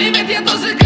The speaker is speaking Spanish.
alimentándose